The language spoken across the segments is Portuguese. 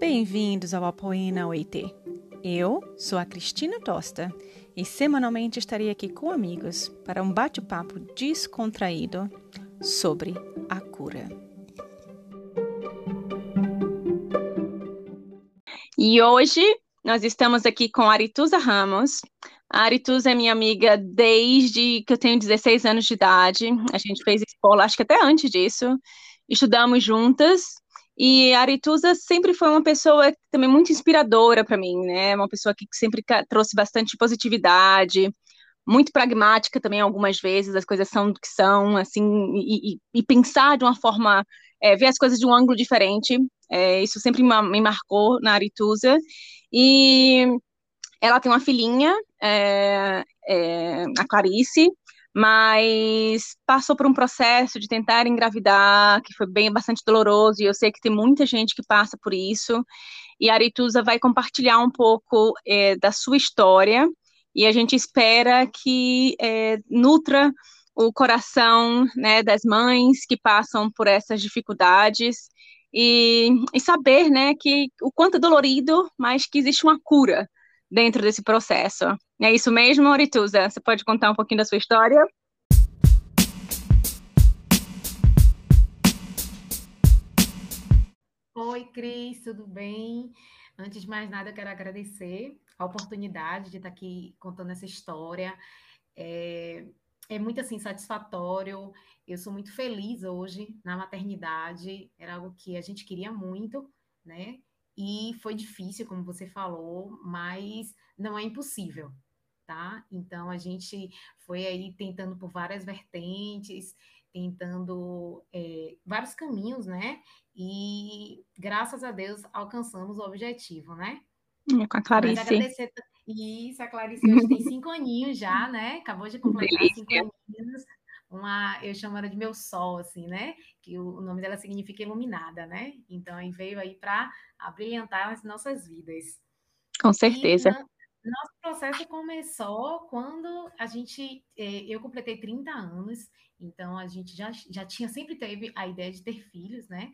Bem-vindos ao Apoiina UIT. Eu sou a Cristina Tosta e semanalmente estarei aqui com amigos para um bate-papo descontraído sobre a cura. E hoje nós estamos aqui com Arituza Ramos. A Arituza é minha amiga desde que eu tenho 16 anos de idade. A gente fez escola, acho que até antes disso. Estudamos juntas e a Arituza sempre foi uma pessoa também muito inspiradora para mim, né? Uma pessoa que sempre trouxe bastante positividade, muito pragmática também algumas vezes, as coisas são do que são, assim, e, e, e pensar de uma forma, é, ver as coisas de um ângulo diferente, é, isso sempre me marcou na Arituza, e ela tem uma filhinha, é, é a Clarice, mas passou por um processo de tentar engravidar, que foi bem bastante doloroso, e eu sei que tem muita gente que passa por isso, e a Arituza vai compartilhar um pouco é, da sua história, e a gente espera que é, nutra o coração né, das mães que passam por essas dificuldades, e, e saber né, que o quanto é dolorido, mas que existe uma cura dentro desse processo. É isso mesmo, Orituza? Você pode contar um pouquinho da sua história? Oi, Cris, tudo bem? Antes de mais nada, eu quero agradecer a oportunidade de estar aqui contando essa história. É, é muito assim satisfatório. Eu sou muito feliz hoje na maternidade. Era algo que a gente queria muito, né? E foi difícil, como você falou, mas não é impossível, tá? Então a gente foi aí tentando por várias vertentes, tentando é, vários caminhos, né? E graças a Deus alcançamos o objetivo, né? É com a Clarice. Agradecer... Isso, a Clarice hoje tem cinco aninhos já, né? Acabou de completar Delícia. cinco aninhos. Uma, eu chamo ela de meu sol, assim, né? Que o, o nome dela significa iluminada, né? Então, aí veio aí para abrilhantar as nossas vidas. Com certeza. E, nosso processo começou quando a gente, é, eu completei 30 anos, então a gente já, já tinha, sempre teve a ideia de ter filhos, né?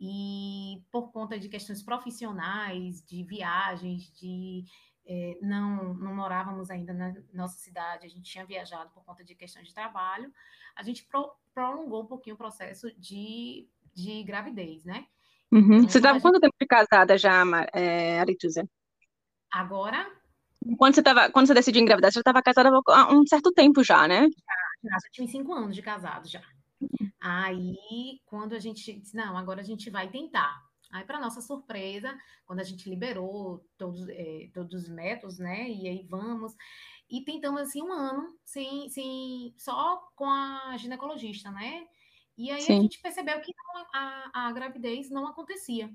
E por conta de questões profissionais, de viagens, de é, não, não morávamos ainda na nossa cidade, a gente tinha viajado por conta de questões de trabalho, a gente pro, prolongou um pouquinho o processo de, de gravidez, né? Uhum. Então, Você estava gente... quanto tempo de casada já, é, Arituza? Agora, quando você, tava, quando você decidiu engravidar, você já estava casada há um certo tempo já, né? Já, já, já tinha cinco anos de casado já. Aí, quando a gente disse, não, agora a gente vai tentar. Aí, para nossa surpresa, quando a gente liberou todos, é, todos os métodos, né? E aí vamos. E tentamos assim um ano, sem, sem, só com a ginecologista, né? E aí Sim. a gente percebeu que não, a, a gravidez não acontecia.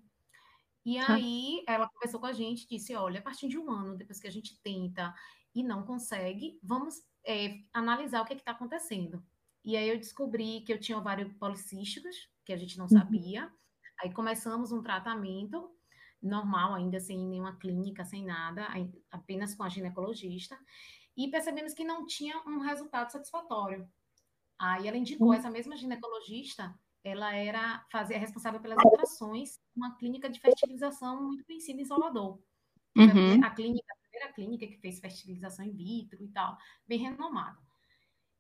E tá. aí ela conversou com a gente, disse: olha, a partir de um ano, depois que a gente tenta e não consegue, vamos é, analisar o que é está acontecendo. E aí eu descobri que eu tinha ovário policísticos, que a gente não uhum. sabia. Aí começamos um tratamento normal, ainda sem nenhuma clínica, sem nada, apenas com a ginecologista, e percebemos que não tinha um resultado satisfatório. Aí ela indicou uhum. essa mesma ginecologista ela era fazer responsável pelas ultrações, uma clínica de fertilização muito conhecida em Salvador. Uhum. A clínica, a primeira clínica que fez fertilização in vitro e tal, bem renomada.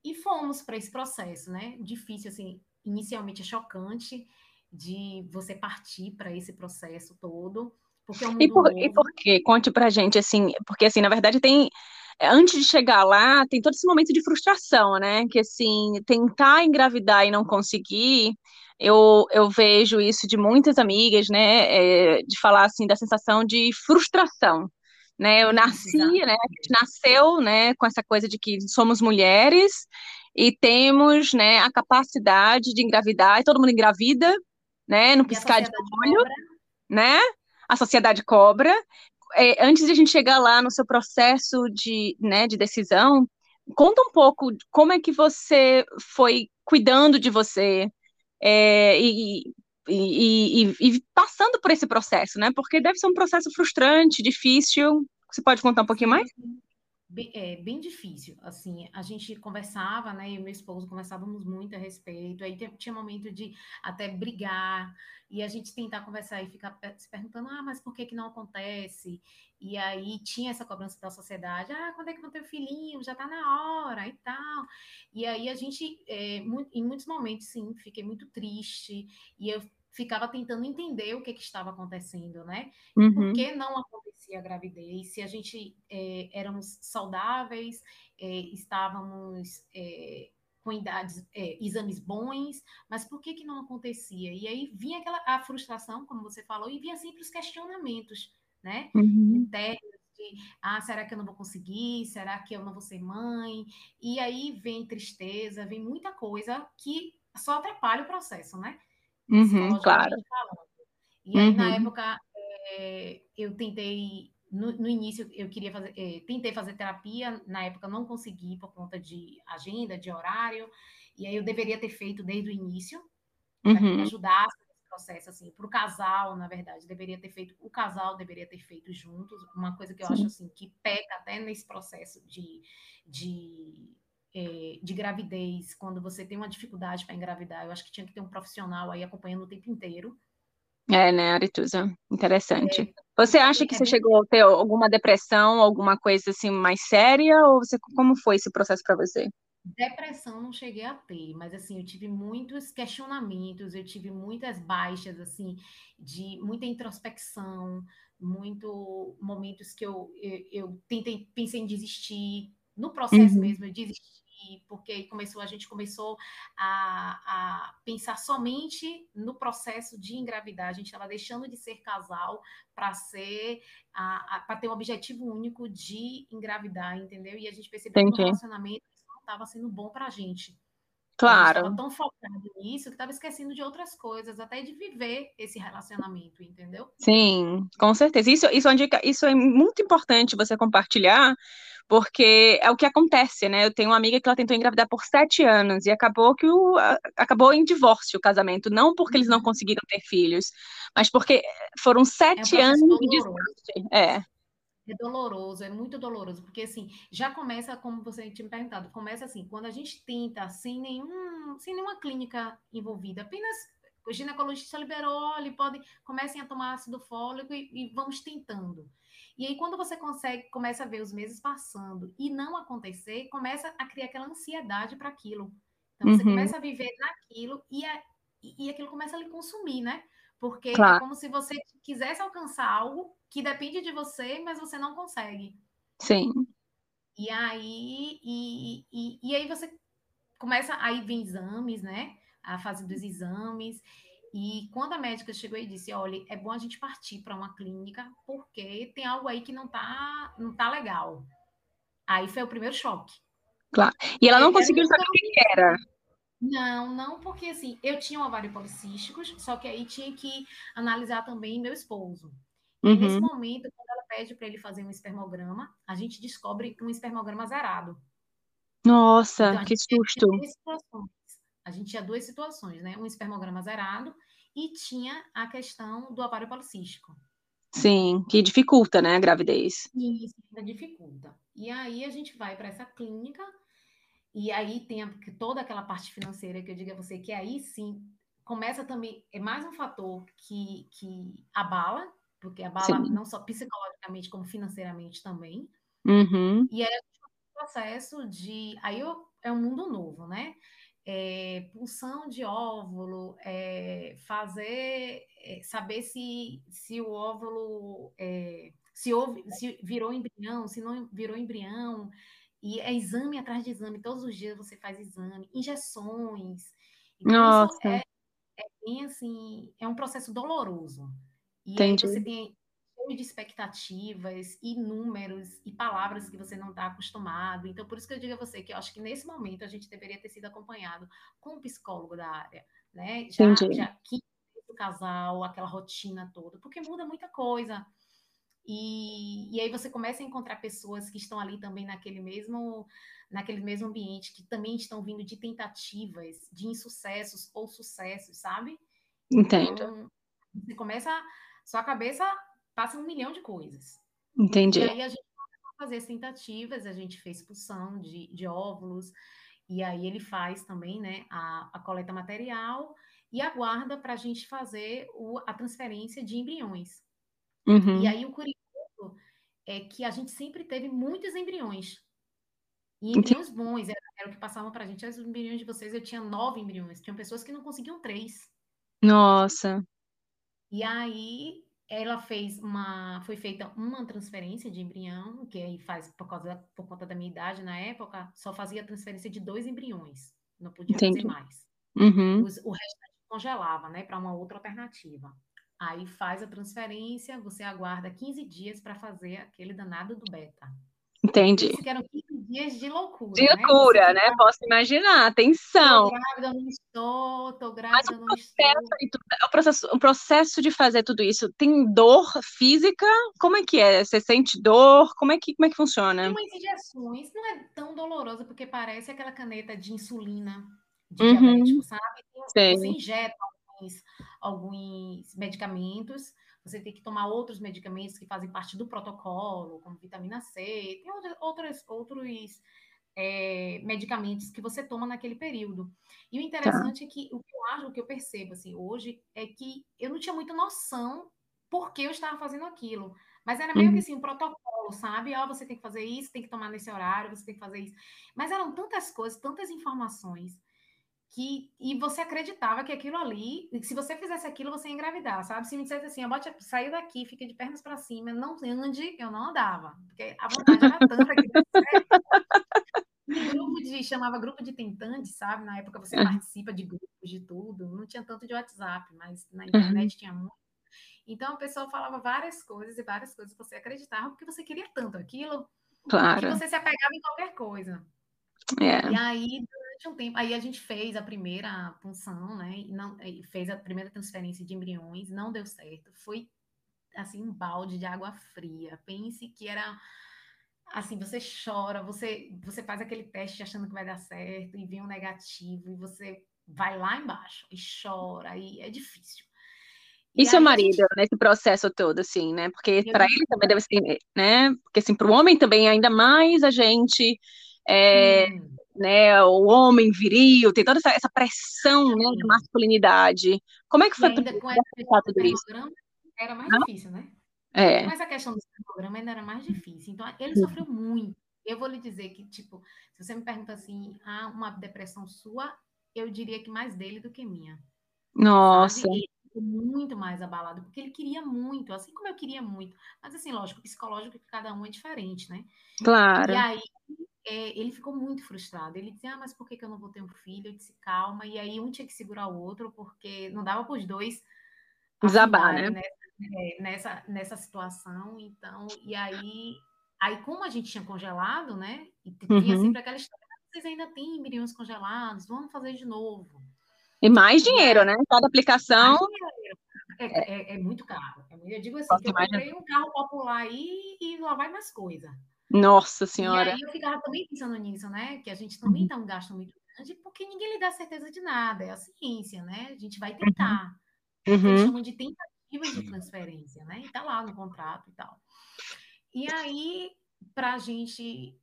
E fomos para esse processo, né? Difícil, assim, inicialmente é chocante de você partir para esse processo todo. Porque é um e, por, e por quê? Conte pra gente, assim, porque assim, na verdade tem antes de chegar lá, tem todo esse momento de frustração, né? Que assim, tentar engravidar e não conseguir, eu, eu vejo isso de muitas amigas, né? É, de falar assim da sensação de frustração. Né, eu nasci, né, a gente nasceu, né, com essa coisa de que somos mulheres e temos, né, a capacidade de engravidar, e todo mundo engravida, né, no piscar de olho, cobra. né, a sociedade cobra, é, antes de a gente chegar lá no seu processo de, né, de decisão, conta um pouco como é que você foi cuidando de você é, e, e, e, e, passando por esse processo, né? Porque deve ser um processo frustrante, difícil. Você pode contar um pouquinho mais? Bem, é, bem difícil. Assim, a gente conversava, né? E o meu esposo conversávamos muito a respeito. Aí tinha momento de até brigar e a gente tentar conversar e ficar se perguntando: ah, mas por que que não acontece? E aí tinha essa cobrança da sociedade: ah, quando é que vão ter filhinho? Já tá na hora e tal. E aí a gente, é, em muitos momentos, sim, fiquei muito triste e eu ficava tentando entender o que, que estava acontecendo, né? Uhum. Por que não acontecia a gravidez? Se a gente é, éramos saudáveis, é, estávamos é, com idades, exames bons, mas por que, que não acontecia? E aí vinha aquela a frustração, como você falou, e vinha sempre os questionamentos, né? Uhum. Internos de, ah, será que eu não vou conseguir? Será que eu não vou ser mãe? E aí vem tristeza, vem muita coisa que só atrapalha o processo, né? Uhum, claro. Falando. E aí, uhum. na época, é, eu tentei, no, no, início, eu queria fazer, é, tentei fazer terapia, na época não consegui por conta de agenda, de horário, e aí eu deveria ter feito desde o início, para uhum. que me ajudasse nesse processo, assim, para o casal, na verdade, deveria ter feito, o casal deveria ter feito juntos, uma coisa que eu Sim. acho, assim, que peca até nesse processo de, de é, de gravidez, quando você tem uma dificuldade para engravidar, eu acho que tinha que ter um profissional aí acompanhando o tempo inteiro. É, né, Arituza? Interessante. É, você acha que é você bem... chegou a ter alguma depressão, alguma coisa assim mais séria, ou você, como foi esse processo para você? Depressão não cheguei a ter, mas assim, eu tive muitos questionamentos, eu tive muitas baixas, assim, de muita introspecção, muito momentos que eu, eu, eu tentei, pensei em desistir, no processo uhum. mesmo, eu desisti porque começou, a gente começou a, a pensar somente no processo de engravidar. A gente estava deixando de ser casal para ser para ter um objetivo único de engravidar, entendeu? E a gente percebeu Entendi. que o relacionamento não estava sendo bom para a gente. Claro. Estava tão focado nisso que estava esquecendo de outras coisas, até de viver esse relacionamento, entendeu? Sim, com certeza. Isso, isso, é isso é muito importante você compartilhar, porque é o que acontece, né? Eu tenho uma amiga que ela tentou engravidar por sete anos e acabou que o, acabou em divórcio o casamento, não porque eles não uhum. conseguiram ter filhos, mas porque foram sete é um anos de desgaste. É. É doloroso, é muito doloroso, porque assim, já começa, como você tinha me perguntado, começa assim, quando a gente tenta sem nenhum, sem nenhuma clínica envolvida, apenas o ginecologista liberou, ele pode, comecem a tomar ácido fólico e, e vamos tentando. E aí, quando você consegue, começa a ver os meses passando e não acontecer, começa a criar aquela ansiedade para aquilo. Então, você uhum. começa a viver naquilo e, a, e, aquilo começa a lhe consumir, né? Porque é claro. é como se você quisesse alcançar algo que depende de você, mas você não consegue. Sim. E aí, e, e, e aí você começa, aí vem exames, né? A fase dos exames. E quando a médica chegou e disse, olha, é bom a gente partir para uma clínica, porque tem algo aí que não tá, não tá legal. Aí foi o primeiro choque. Claro. E ela não conseguiu saber o que era. Não, não, porque assim, eu tinha um ovário policísticos, só que aí tinha que analisar também meu esposo. Uhum. E nesse momento, quando ela pede para ele fazer um espermograma, a gente descobre um espermograma zerado. Nossa, então, que susto! A gente tinha duas situações, né? Um espermograma zerado e tinha a questão do ovário policístico. Sim, que dificulta, né, a gravidez. Isso, dificulta. E aí a gente vai para essa clínica e aí tem a, toda aquela parte financeira que eu digo a você que aí sim começa também é mais um fator que, que abala, porque abala sim. não só psicologicamente como financeiramente também. Uhum. E aí o processo de aí eu, é um mundo novo, né? é, pulsão de óvulo, é, fazer, é, saber se, se o óvulo é, se, houve, se virou embrião, se não virou embrião, e é exame atrás de exame, todos os dias você faz exame, injeções. Então, Nossa. é, é bem assim, é um processo doloroso. E Entendi. você tem de expectativas e números e palavras que você não está acostumado. Então, por isso que eu digo a você que eu acho que nesse momento a gente deveria ter sido acompanhado com um psicólogo da área, né? Já, Entendi. já que o casal, aquela rotina toda, porque muda muita coisa. E, e aí você começa a encontrar pessoas que estão ali também naquele mesmo naquele mesmo ambiente, que também estão vindo de tentativas, de insucessos ou sucessos, sabe? Entendo. Então, você começa, sua cabeça passa um milhão de coisas. Entendi. E aí a gente fazer as tentativas, a gente fez expulsão de, de óvulos, e aí ele faz também né, a, a coleta material e aguarda para a gente fazer o, a transferência de embriões. Uhum. E aí o curioso é que a gente sempre teve muitos embriões. E embriões bons, era, era o que passavam para a gente. Os embriões de vocês, eu tinha nove embriões. Tinham pessoas que não conseguiam três. Nossa. E aí ela fez uma, foi feita uma transferência de embrião, que aí faz por causa por conta da minha idade na época, só fazia transferência de dois embriões, não podia Entendi. fazer mais. Uhum. Os, o resto congelava, né, para uma outra alternativa. Aí faz a transferência, você aguarda 15 dias para fazer aquele danado do beta. Entendi. Isso que eram 15 dias de loucura. De né? loucura, né? né? Posso imaginar. Atenção. Tô grávida, não estou, tô grávida, não estou. O processo, o processo de fazer tudo isso tem dor física? Como é que é? Você sente dor? Como é que, como é que funciona? Tem umas injeções, não é tão doloroso, porque parece aquela caneta de insulina de uhum. diabético, sabe? Você injeta alguns, alguns medicamentos você tem que tomar outros medicamentos que fazem parte do protocolo, como vitamina C, tem outros, outros é, medicamentos que você toma naquele período. E o interessante tá. é que o que eu acho, o que eu percebo assim, hoje, é que eu não tinha muita noção por que eu estava fazendo aquilo. Mas era meio que uhum. assim, um protocolo, sabe? Ó, oh, você tem que fazer isso, tem que tomar nesse horário, você tem que fazer isso. Mas eram tantas coisas, tantas informações que e você acreditava que aquilo ali, se você fizesse aquilo, você ia engravidar, sabe? Se me dissesse assim, bote, saiu daqui, fica de pernas para cima, não ande, eu não andava, porque a vontade era tanta que um grupo de chamava grupo de tentantes, sabe? Na época você uhum. participa de grupos de tudo, não tinha tanto de WhatsApp, mas na internet uhum. tinha muito. Então a pessoa falava várias coisas e várias coisas você acreditava porque você queria tanto aquilo, claro. que você se apegava em qualquer coisa. É. E aí um tempo. Aí a gente fez a primeira punção, né? E não, e fez a primeira transferência de embriões, não deu certo. Foi assim um balde de água fria. Pense que era assim, você chora, você você faz aquele teste achando que vai dar certo e vem um negativo e você vai lá embaixo e chora e é difícil. E, e seu marido, gente... nesse processo todo, assim, né? Porque para ele também deve ser, né? Porque assim, para o homem também ainda mais a gente é, hum né, o homem viril, tem toda essa, essa pressão né, de masculinidade. Como é que foi essa tudo isso? Era mais difícil, né? É. Com essa questão do programa ainda era mais difícil. Então, ele sofreu muito. Eu vou lhe dizer que, tipo, se você me pergunta assim, ah, uma depressão sua, eu diria que mais dele do que minha. Nossa. Sabe? Ele ficou muito mais abalado, porque ele queria muito, assim como eu queria muito. Mas, assim, lógico, psicológico que cada um é diferente, né? Claro. E aí, é, ele ficou muito frustrado. Ele dizia, ah, mas por que, que eu não vou ter um filho? Eu disse, calma. E aí um tinha que segurar o outro, porque não dava para os dois desabar, né? Nessa, é, nessa, nessa situação. Então, e aí, aí como a gente tinha congelado, né? E tinha uhum. sempre aquela história, ah, vocês ainda têm embriões congelados, vamos fazer de novo. E mais dinheiro, né? Cada aplicação. É, é, é, muito caro. Eu digo assim, eu comprei um carro popular aí e lá vai mais coisa. Nossa Senhora. E aí eu ficava também pensando nisso, né? Que a gente também está um gasto muito grande, porque ninguém lhe dá certeza de nada, é a ciência, né? A gente vai tentar. Uhum. Eles uhum. chamam de tentativas de transferência, né? E tá lá no contrato e tal. E aí, para a gente,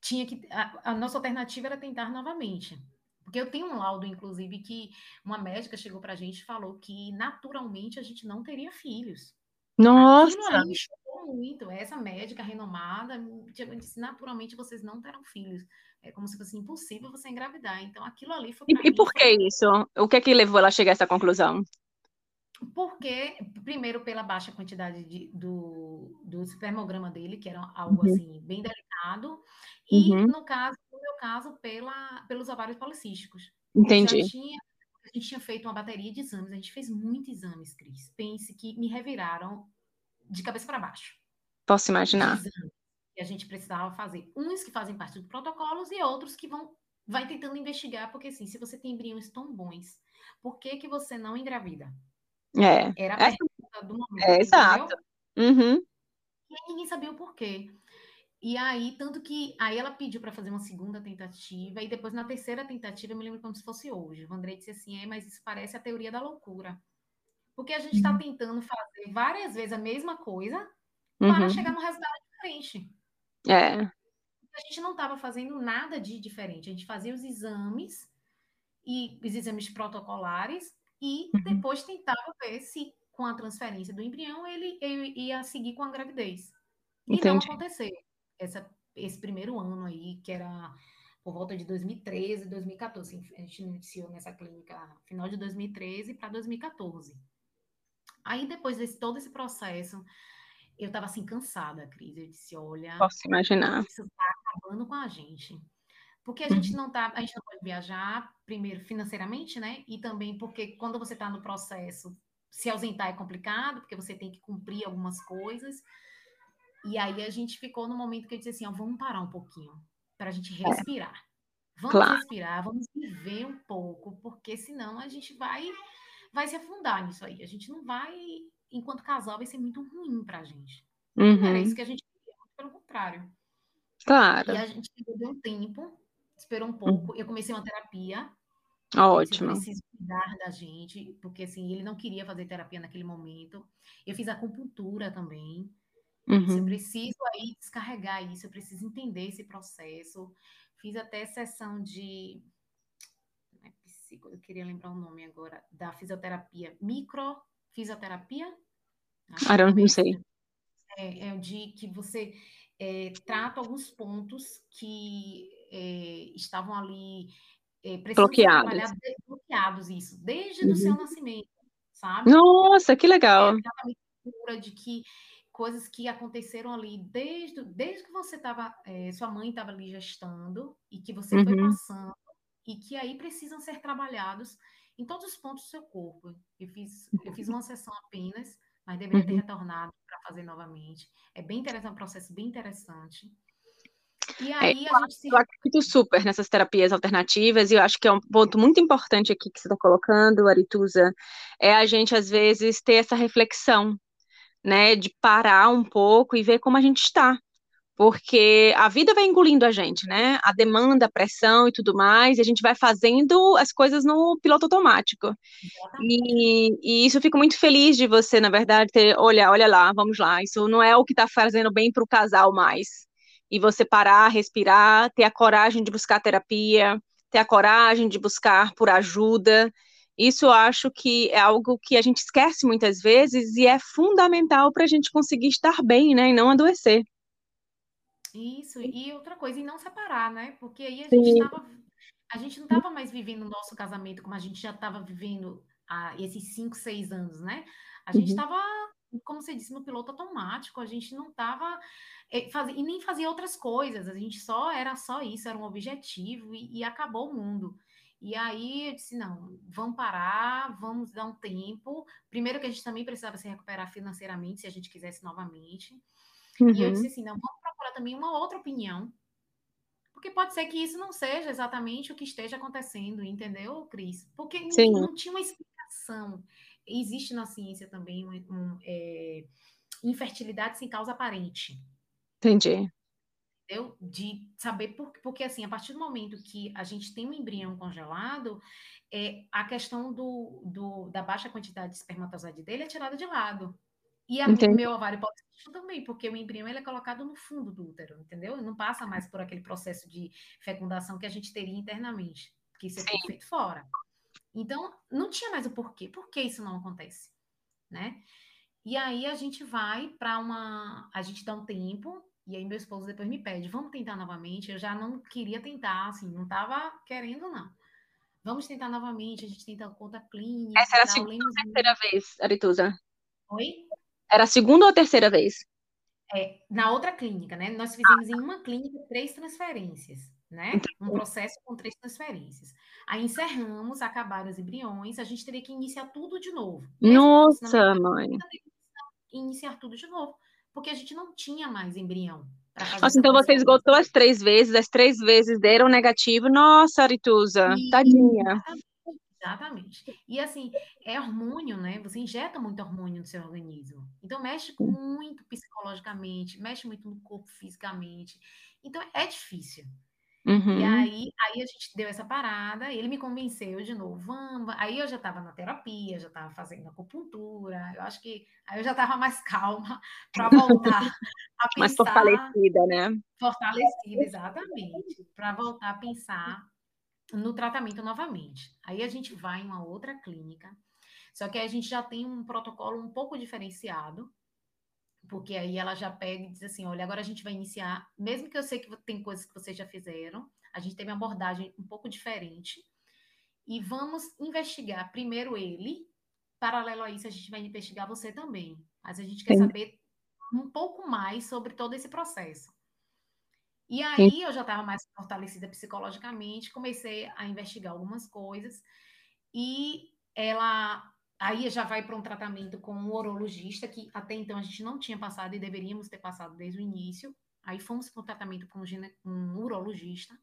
tinha que. A, a nossa alternativa era tentar novamente. Porque eu tenho um laudo, inclusive, que uma médica chegou para a gente e falou que naturalmente a gente não teria filhos. Nossa! Aquilo ali muito. Essa médica renomada disse: naturalmente vocês não terão filhos. É como se fosse impossível você engravidar. Então aquilo ali foi. E, e por que isso? O que é que levou ela a chegar a essa conclusão? Porque, primeiro, pela baixa quantidade de, do, do espermograma dele, que era algo uhum. assim, bem delicado, e uhum. no caso, no meu caso, pela, pelos ovários policísticos. Entendi. Tinha, a gente tinha feito uma bateria de exames, a gente fez muitos exames, Cris. Pense que me reviraram de cabeça para baixo. Posso imaginar. Que a gente precisava fazer. Uns que fazem parte dos protocolos e outros que vão vai tentando investigar, porque assim, se você tem embriões tão bons, por que que você não engravida? É. Era a pergunta do momento. É, exato. Uhum. E aí ninguém sabia o porquê. E aí, tanto que aí ela pediu para fazer uma segunda tentativa, e depois na terceira tentativa, eu me lembro como se fosse hoje. O Andrei disse assim: é, mas isso parece a teoria da loucura. Porque a gente está uhum. tentando fazer várias vezes a mesma coisa para uhum. chegar num resultado diferente. É. A gente não estava fazendo nada de diferente. A gente fazia os exames e os exames protocolares e uhum. depois tentava ver se com a transferência do embrião ele, ele ia seguir com a gravidez. E Entendi. não aconteceu. Essa, esse primeiro ano aí, que era por volta de 2013, 2014. A gente iniciou nessa clínica final de 2013 para 2014. Aí, depois de todo esse processo, eu estava assim, cansada, Cris. Eu disse: olha. Posso imaginar. Isso está acabando com a gente. Porque a gente uhum. não tá, a gente não pode viajar, primeiro financeiramente, né? E também porque quando você está no processo, se ausentar é complicado, porque você tem que cumprir algumas coisas. E aí a gente ficou no momento que eu disse assim, ó, vamos parar um pouquinho para a gente é. respirar. Vamos claro. respirar, vamos viver um pouco, porque senão a gente vai vai se afundar nisso aí. A gente não vai, enquanto casal, vai ser muito ruim pra gente. Uhum. Não era isso que a gente queria, pelo contrário. Claro. E a gente deu um tempo, esperou um pouco. Eu comecei uma terapia. Ótimo. Eu preciso cuidar da gente, porque assim, ele não queria fazer terapia naquele momento. Eu fiz acupuntura também. Uhum. Eu preciso aí descarregar isso, eu preciso entender esse processo. Fiz até sessão de. Eu queria lembrar o nome agora, da fisioterapia, microfisioterapia? Ah, eu não sei. É, é de que você é, trata alguns pontos que é, estavam ali é, bloqueados. bloqueados, isso, desde uhum. o seu nascimento, sabe? Nossa, que legal. É, de que coisas que aconteceram ali desde, desde que você estava, é, sua mãe estava ali gestando e que você uhum. foi passando e que aí precisam ser trabalhados em todos os pontos do seu corpo. Eu fiz, eu fiz uma sessão apenas, mas deveria ter uhum. retornado para fazer novamente. É bem interessante, é um processo bem interessante. E é, aí é, a gente se... Eu acredito super nessas terapias alternativas, e eu acho que é um ponto muito importante aqui que você está colocando, Arituza, é a gente, às vezes, ter essa reflexão né, de parar um pouco e ver como a gente está. Porque a vida vai engolindo a gente, né? A demanda, a pressão e tudo mais, e a gente vai fazendo as coisas no piloto automático. E, e, isso eu fico muito feliz de você, na verdade, ter, olha, olha lá, vamos lá, isso não é o que está fazendo bem para o casal mais. E você parar, respirar, ter a coragem de buscar terapia, ter a coragem de buscar por ajuda, isso eu acho que é algo que a gente esquece muitas vezes e é fundamental para a gente conseguir estar bem, né? E não adoecer. Isso, e outra coisa, e não separar, né? Porque aí a gente estava. A gente não estava mais vivendo o nosso casamento como a gente já estava vivendo há esses cinco, seis anos, né? A gente estava, uhum. como você disse, no piloto automático, a gente não estava. Eh, e nem fazia outras coisas, a gente só era só isso, era um objetivo e, e acabou o mundo. E aí eu disse: não, vamos parar, vamos dar um tempo. Primeiro, que a gente também precisava se recuperar financeiramente, se a gente quisesse novamente. Uhum. E eu disse uhum. assim: não, vamos procurar também uma outra opinião. Porque pode ser que isso não seja exatamente o que esteja acontecendo, entendeu, Cris? Porque não, não, tinha uma explicação. Existe na ciência também um, um, é, infertilidade sem causa aparente. Entendi entendeu? De saber por, porque assim, a partir do momento que a gente tem um embrião congelado, é, a questão do, do, da baixa quantidade de espermatozoide dele é tirada de lado. E o meu ovário também, porque o embrião ele é colocado no fundo do útero, entendeu? Não passa mais por aquele processo de fecundação que a gente teria internamente, que isso é feito fora. Então, não tinha mais o porquê. Por que isso não acontece? Né? E aí a gente vai para uma. A gente dá um tempo, e aí meu esposo depois me pede, vamos tentar novamente. Eu já não queria tentar, assim, não estava querendo, não. Vamos tentar novamente, a gente tenta a conta clínica. Essa era a segunda terceira vez, Arituza? Oi? Era a segunda ou a terceira vez? É, na outra clínica, né? Nós fizemos ah. em uma clínica três transferências, né? Entendi. Um processo com três transferências. Aí encerramos, acabaram os embriões, a gente teria que iniciar tudo de novo. Nossa, mãe. Iniciar tudo de novo porque a gente não tinha mais embrião. Nossa, então você esgotou as três vezes, as três vezes deram negativo. Nossa, Arituza, e... tadinha. Exatamente. E assim, é hormônio, né? Você injeta muito hormônio no seu organismo. Então, mexe muito psicologicamente, mexe muito no corpo fisicamente. Então, é difícil. Uhum. E aí, aí a gente deu essa parada, ele me convenceu de novo, vamos. Aí eu já estava na terapia, já estava fazendo acupuntura, eu acho que aí eu já estava mais calma para voltar a pensar. Mais fortalecida, né? Fortalecida, exatamente. Para voltar a pensar no tratamento novamente. Aí a gente vai em uma outra clínica, só que a gente já tem um protocolo um pouco diferenciado, porque aí ela já pega e diz assim: olha, agora a gente vai iniciar, mesmo que eu sei que tem coisas que vocês já fizeram, a gente teve uma abordagem um pouco diferente, e vamos investigar primeiro ele, paralelo a isso, a gente vai investigar você também. Mas a gente quer Sim. saber um pouco mais sobre todo esse processo. E aí Sim. eu já estava mais fortalecida psicologicamente, comecei a investigar algumas coisas, e ela Aí já vai para um tratamento com um urologista, que até então a gente não tinha passado e deveríamos ter passado desde o início. Aí fomos para um tratamento com um urologista.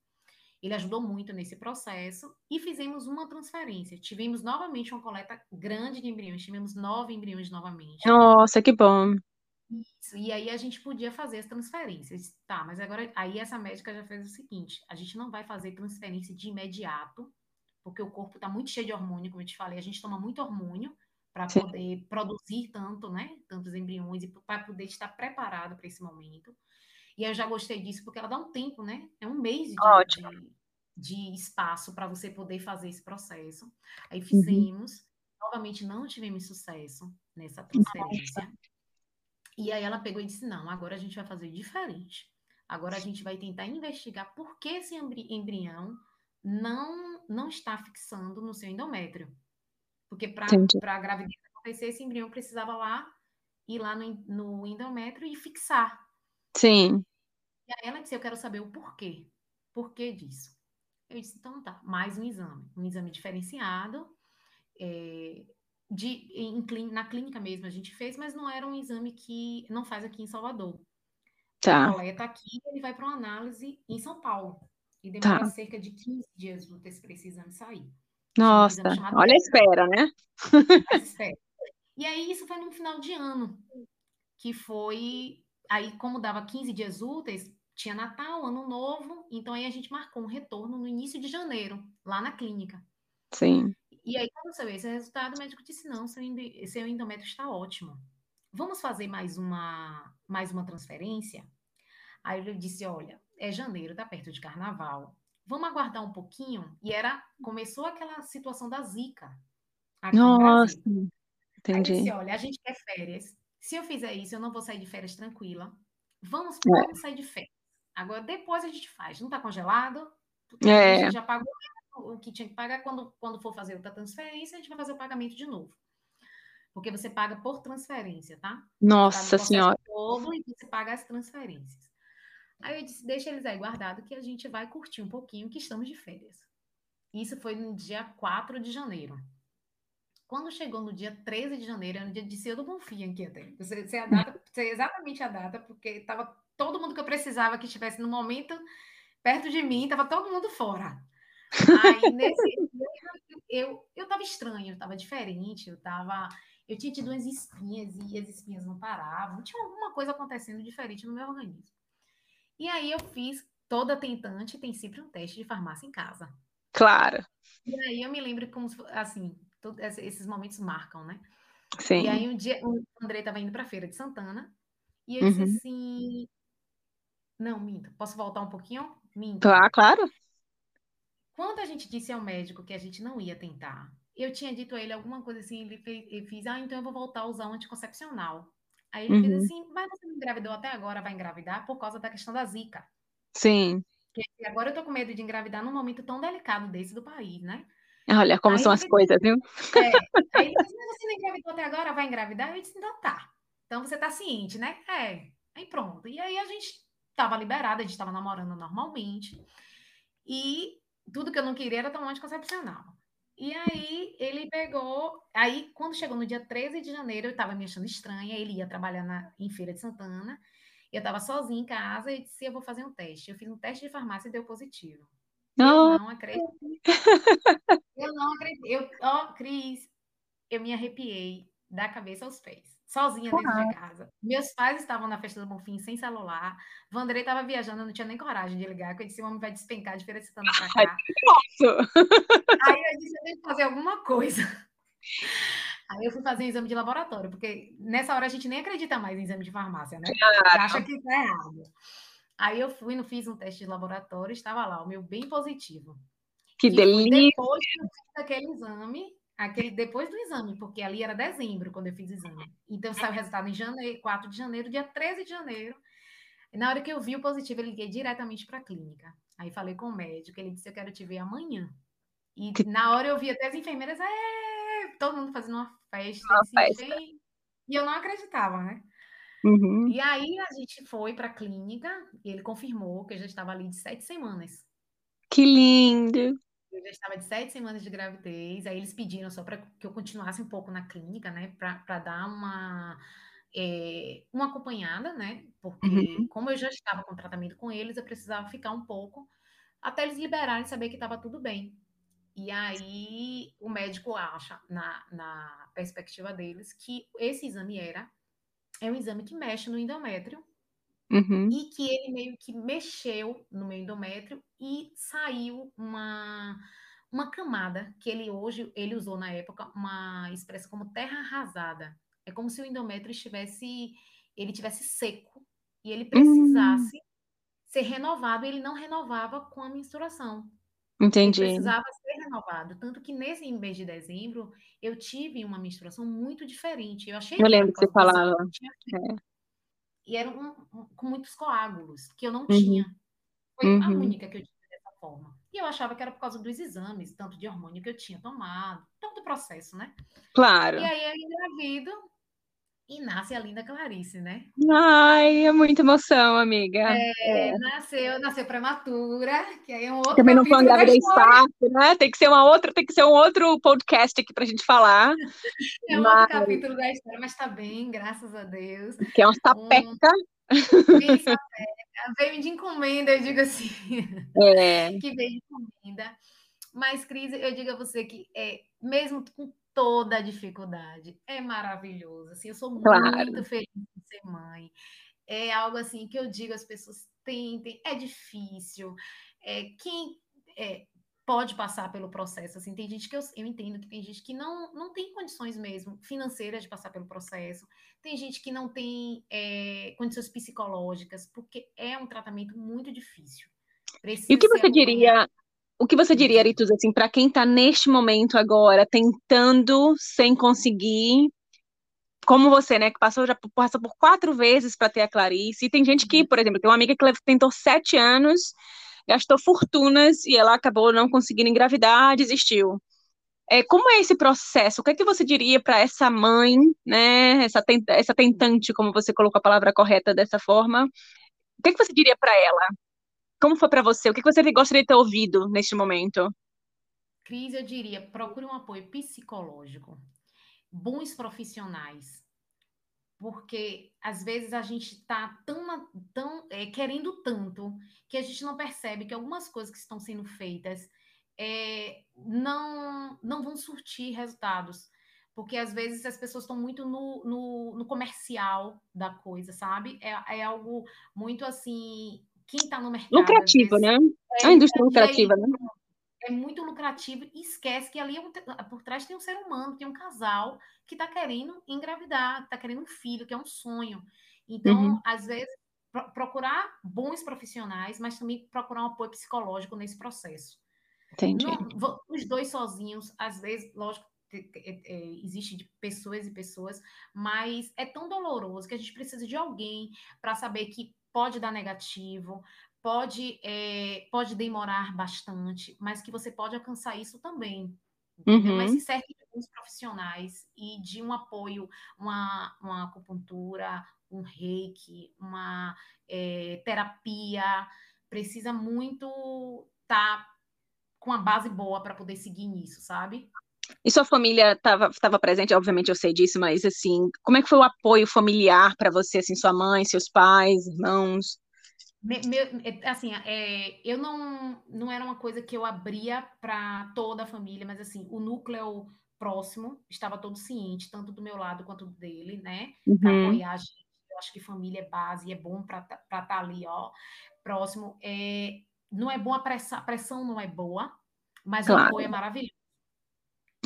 Ele ajudou muito nesse processo e fizemos uma transferência. Tivemos novamente uma coleta grande de embriões, tivemos nove embriões novamente. Nossa, que bom. Isso, e aí a gente podia fazer as transferências. Tá, mas agora aí essa médica já fez o seguinte: a gente não vai fazer transferência de imediato, porque o corpo está muito cheio de hormônio, como eu te falei, a gente toma muito hormônio para poder produzir tanto, né, tantos embriões e para poder estar preparado para esse momento. E eu já gostei disso porque ela dá um tempo, né? É um mês de, de, de, espaço para você poder fazer esse processo. Aí uhum. fizemos, uhum. novamente não tivemos sucesso nessa transferência. Nossa. E aí ela pegou e disse: não, agora a gente vai fazer diferente. Agora a gente vai tentar investigar por que esse embrião não, não está fixando no seu endométrio. Porque para a gravidez acontecer, esse embrião precisava lá ir lá no, no endométrio e fixar. Sim. E aí ela disse: Eu quero saber o porquê. Porquê disso? Eu disse: Então tá, mais um exame. Um exame diferenciado. É, de, em, na clínica mesmo a gente fez, mas não era um exame que não faz aqui em Salvador. Tá. Coleta aqui, ele vai para uma análise em São Paulo. E demora tá. cerca de 15 dias úteis para esse exame sair. Nossa, olha a espera, né? espera. E aí, isso foi no final de ano, que foi. Aí, como dava 15 dias úteis, tinha Natal, Ano Novo, então aí a gente marcou um retorno no início de janeiro, lá na clínica. Sim. E aí, quando você vê esse resultado, o médico disse: não, seu, seu endométrio está ótimo. Vamos fazer mais uma, mais uma transferência? Aí ele disse: olha, é janeiro, tá perto de carnaval. Vamos aguardar um pouquinho. E era começou aquela situação da Zika. Nossa, entendi. Aí disse, olha, a gente quer férias. Se eu fizer isso, eu não vou sair de férias tranquila. Vamos, é. sair de férias. Agora, depois a gente faz. Não tá congelado? É. A gente já pagou o que tinha que pagar. Quando, quando for fazer outra transferência, a gente vai fazer o pagamento de novo. Porque você paga por transferência, tá? Nossa Senhora. Todo e você paga as transferências. Aí eu disse, deixa eles aí guardado que a gente vai curtir um pouquinho que estamos de férias. Isso foi no dia 4 de janeiro. Quando chegou no dia 13 de janeiro, era no dia de cedo do Confia aqui até. Sei, sei, a data, sei exatamente a data, porque estava todo mundo que eu precisava que estivesse no momento perto de mim, estava todo mundo fora. Aí, nesse eu, eu tava estranho, eu tava diferente, eu tava... Eu tinha tido umas espinhas e as espinhas não paravam. Tinha alguma coisa acontecendo diferente no meu organismo. E aí eu fiz, toda tentante tem sempre um teste de farmácia em casa. Claro. E aí eu me lembro como, assim, todo, esses momentos marcam, né? Sim. E aí um dia o André estava indo para a feira de Santana e eu disse uhum. assim, não, minto, posso voltar um pouquinho? Minto. Claro, claro. Quando a gente disse ao médico que a gente não ia tentar, eu tinha dito a ele alguma coisa assim, ele fez, ele fez ah, então eu vou voltar a usar o anticoncepcional. Aí ele uhum. fez assim, mas você não engravidou até agora, vai engravidar por causa da questão da zika. Sim. Porque agora eu tô com medo de engravidar num momento tão delicado desse do país, né? Olha como aí são as coisas, viu? É, aí ele disse, mas você não engravidou até agora, vai engravidar? Eu disse, então tá. Então você tá ciente, né? É. Aí pronto. E aí a gente tava liberada, a gente tava namorando normalmente. E tudo que eu não queria era tomar anticoncepcional. E aí ele pegou. Aí, quando chegou no dia 13 de janeiro, eu estava me achando estranha. Ele ia trabalhar na, em Feira de Santana. Eu estava sozinha em casa e disse: Eu vou fazer um teste. Eu fiz um teste de farmácia e deu positivo. Não. Eu não acredito. eu não acredito. Eu, ó, oh, Cris, eu me arrepiei. da cabeça aos pés, sozinha dentro de casa. Meus pais estavam na festa do Bonfim sem celular. Vandrei estava viajando, eu não tinha nem coragem de ligar, porque eu disse: o homem vai despencar de Feira Santana pra cá. Nossa! Aí eu disse: eu tenho que fazer alguma coisa. Aí eu fui fazer um exame de laboratório, porque nessa hora a gente nem acredita mais em exame de farmácia, né? Claro. Acha que tá errado. Aí eu fui, não fiz um teste de laboratório, estava lá, o meu bem positivo. Que delícia! Depois daquele exame, aquele, depois do exame, porque ali era dezembro quando eu fiz o exame. Então saiu o resultado em janeiro, 4 de janeiro, dia 13 de janeiro. E na hora que eu vi o positivo, eu liguei diretamente para a clínica. Aí falei com o médico, ele disse: Eu quero te ver amanhã. E na hora eu vi até as enfermeiras, é, todo mundo fazendo uma festa. Uma assim, festa. E eu não acreditava, né? Uhum. E aí a gente foi para a clínica e ele confirmou que eu já estava ali de sete semanas. Que lindo! Já estava de sete semanas de gravidez, aí eles pediram só para que eu continuasse um pouco na clínica, né, para dar uma, é, uma acompanhada, né, porque uhum. como eu já estava com tratamento com eles, eu precisava ficar um pouco até eles liberarem saber que estava tudo bem. E aí o médico acha, na, na perspectiva deles, que esse exame era é um exame que mexe no endométrio Uhum. E que ele meio que mexeu no meu endométrio e saiu uma, uma camada que ele hoje, ele usou na época uma expressão como terra arrasada. É como se o endométrio estivesse, ele tivesse seco e ele precisasse uhum. ser renovado, e ele não renovava com a menstruação. Entendi. Ele precisava ser renovado. Tanto que nesse mês de dezembro, eu tive uma menstruação muito diferente. Eu achei Eu lembro que você falava. É e era um, um, com muitos coágulos, que eu não uhum. tinha. Foi uhum. a única que eu tinha dessa forma. E eu achava que era por causa dos exames, tanto de hormônio que eu tinha tomado, tanto processo, né? Claro. E aí eu engravido e nasce a linda Clarice, né? Ai, é muita emoção, amiga. É, é. nasceu, nasceu prematura, que aí é um outro Também não foi uma gravidez fácil, né? Tem que ser uma outra, tem que ser um outro podcast aqui pra gente falar. É um mas... outro capítulo da história, mas tá bem, graças a Deus. Que é uma sapeca. Um... Bem sapeca. Veio de encomenda, eu digo assim. É. que veio de encomenda. Mas, Cris, eu digo a você que é, mesmo com toda a dificuldade. É maravilhoso. Assim, eu sou claro. muito feliz de ser mãe. É algo assim que eu digo às pessoas tentem, é difícil. É, quem é, pode passar pelo processo, assim, tem gente que eu, eu entendo que tem gente que não, não tem condições mesmo financeiras de passar pelo processo, tem gente que não tem é, condições psicológicas, porque é um tratamento muito difícil. Precisa e o que você diria o que você diria, Aritus, assim, para quem está neste momento agora, tentando sem conseguir, como você, né, que passou já passa por quatro vezes para ter a Clarice, e tem gente que, por exemplo, tem uma amiga que tentou sete anos, gastou fortunas e ela acabou não conseguindo engravidar, desistiu. É, como é esse processo? O que é que você diria para essa mãe, né, essa, essa tentante, como você colocou a palavra correta dessa forma? O que é que você diria para ela? Como foi para você? O que você gostaria de ter ouvido neste momento? Cris, eu diria, procure um apoio psicológico, bons profissionais, porque às vezes a gente está tão, tão é, querendo tanto que a gente não percebe que algumas coisas que estão sendo feitas é, não, não vão surtir resultados. Porque às vezes as pessoas estão muito no, no, no comercial da coisa, sabe? É, é algo muito assim quem está no mercado. Lucrativo, né? É, a indústria lucrativa, né? É muito lucrativo e esquece que ali é por trás tem um ser humano, tem um casal que está querendo engravidar, está querendo um filho, que é um sonho. Então, uhum. às vezes, pro procurar bons profissionais, mas também procurar um apoio psicológico nesse processo. Entendi. Não, os dois sozinhos, às vezes, lógico, é, é, existe de pessoas e pessoas, mas é tão doloroso que a gente precisa de alguém para saber que pode dar negativo, pode, é, pode demorar bastante, mas que você pode alcançar isso também. Uhum. Mas se serve de alguns profissionais e de um apoio, uma, uma acupuntura, um reiki, uma é, terapia, precisa muito estar tá com a base boa para poder seguir nisso, sabe? E sua família estava presente, obviamente eu sei disso, mas assim, como é que foi o apoio familiar para você, assim, sua mãe, seus pais, irmãos? Meu, é, assim, é, eu não, não era uma coisa que eu abria para toda a família, mas assim, o núcleo próximo, estava todo ciente, tanto do meu lado quanto dele, né? Para Uhum. apoiar a gente. Eu acho que família é base, é bom para estar tá ali, ó, próximo. É, não é bom a pressão, a pressão não é boa, mas Claro. o apoio é maravilhoso.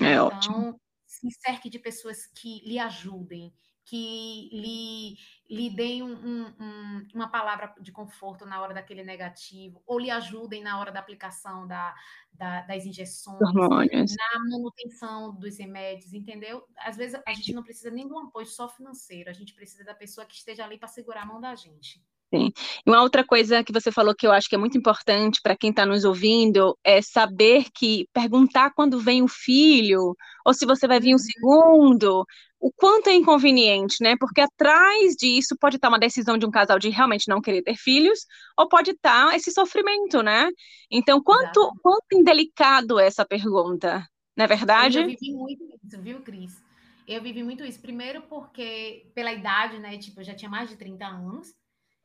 É ótimo. Então, se cerque de pessoas que lhe ajudem, que lhe, lhe deem um, um, uma palavra de conforto na hora daquele negativo, ou lhe ajudem na hora da aplicação da, da, das injeções, Hormônios. na manutenção dos remédios, entendeu? Às vezes a gente não precisa nem de um apoio só financeiro, a gente precisa da pessoa que esteja ali para segurar a mão da gente. Sim. E uma outra coisa que você falou que eu acho que é muito importante para quem está nos ouvindo é saber que perguntar quando vem o filho, ou se você vai vir um Uhum. segundo, o quanto é inconveniente, né? Porque atrás disso pode estar uma decisão de um casal de realmente não querer ter filhos, ou pode estar esse sofrimento, né? Então, quanto, quanto indelicado é essa pergunta, não é E eu verdade? vivi muito isso, viu, Cris? Eu vivi muito isso. Primeiro porque, pela idade, né? Tipo, eu já tinha mais de 30 anos,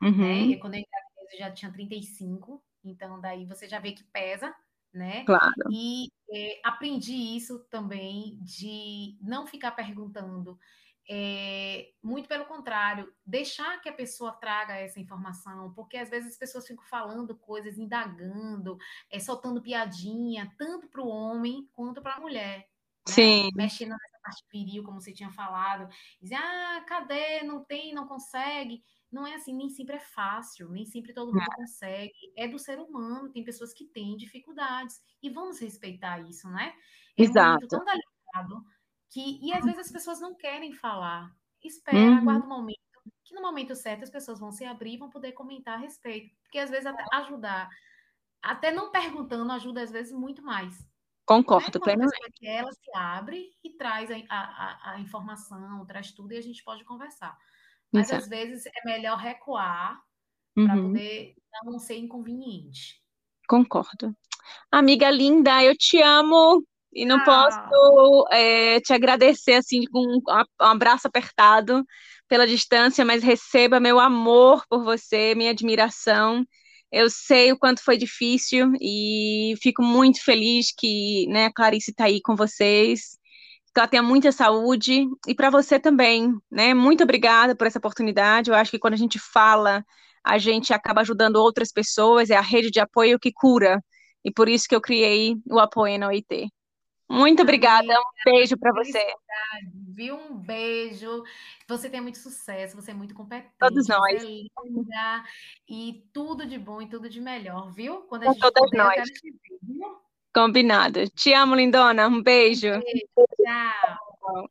né? Uhum, E quando eu engravidei, eu já tinha 35. Então, daí você já vê que pesa, né? claro. E é, aprendi isso também de não ficar perguntando. É, muito pelo contrário, deixar que a pessoa traga essa informação, porque às vezes as pessoas ficam falando coisas, indagando, é, soltando piadinha, tanto para o homem quanto para a mulher, né? Sim, Mexendo nessa parte viril, como você tinha falado, dizer, ah, cadê? Não tem, não consegue. Não é assim, nem sempre é fácil, nem sempre todo mundo consegue. É do ser humano, tem pessoas que têm dificuldades. E vamos respeitar isso, né? É um exato. tão delicado que, e às vezes as pessoas não querem falar. Espera, Uhum, aguarda o momento, que no momento certo as pessoas vão se abrir e vão poder comentar a respeito. Porque às vezes até ajudar, até não perguntando, ajuda às vezes muito mais. Né? concordo plenamente. ela se abre e traz a, a, a informação, traz tudo e a gente pode conversar. Mas Exato. às vezes é melhor recuar para Uhum, poder não ser inconveniente. concordo. Amiga linda, eu te amo e não Ah, posso é, te agradecer assim com um um abraço apertado pela distância, mas receba meu amor por você, minha admiração. Eu sei o quanto foi difícil e fico muito feliz que, né, a Clarice está aí com vocês, que ela tenha muita saúde e para você também, né? Muito obrigada por essa oportunidade. Eu acho que quando a gente fala, a gente acaba ajudando outras pessoas, é a rede de apoio que cura. E por isso que eu criei o Apoio na OIT. Muito obrigada, um beijo para você. viu? Um beijo. Você tem muito sucesso, você é muito Todos competente, você nós, é linda e tudo de bom e tudo de melhor, viu? Quando a gente todas puder, nós. Combinado. Te amo, lindona. Um beijo. Beijo, tchau.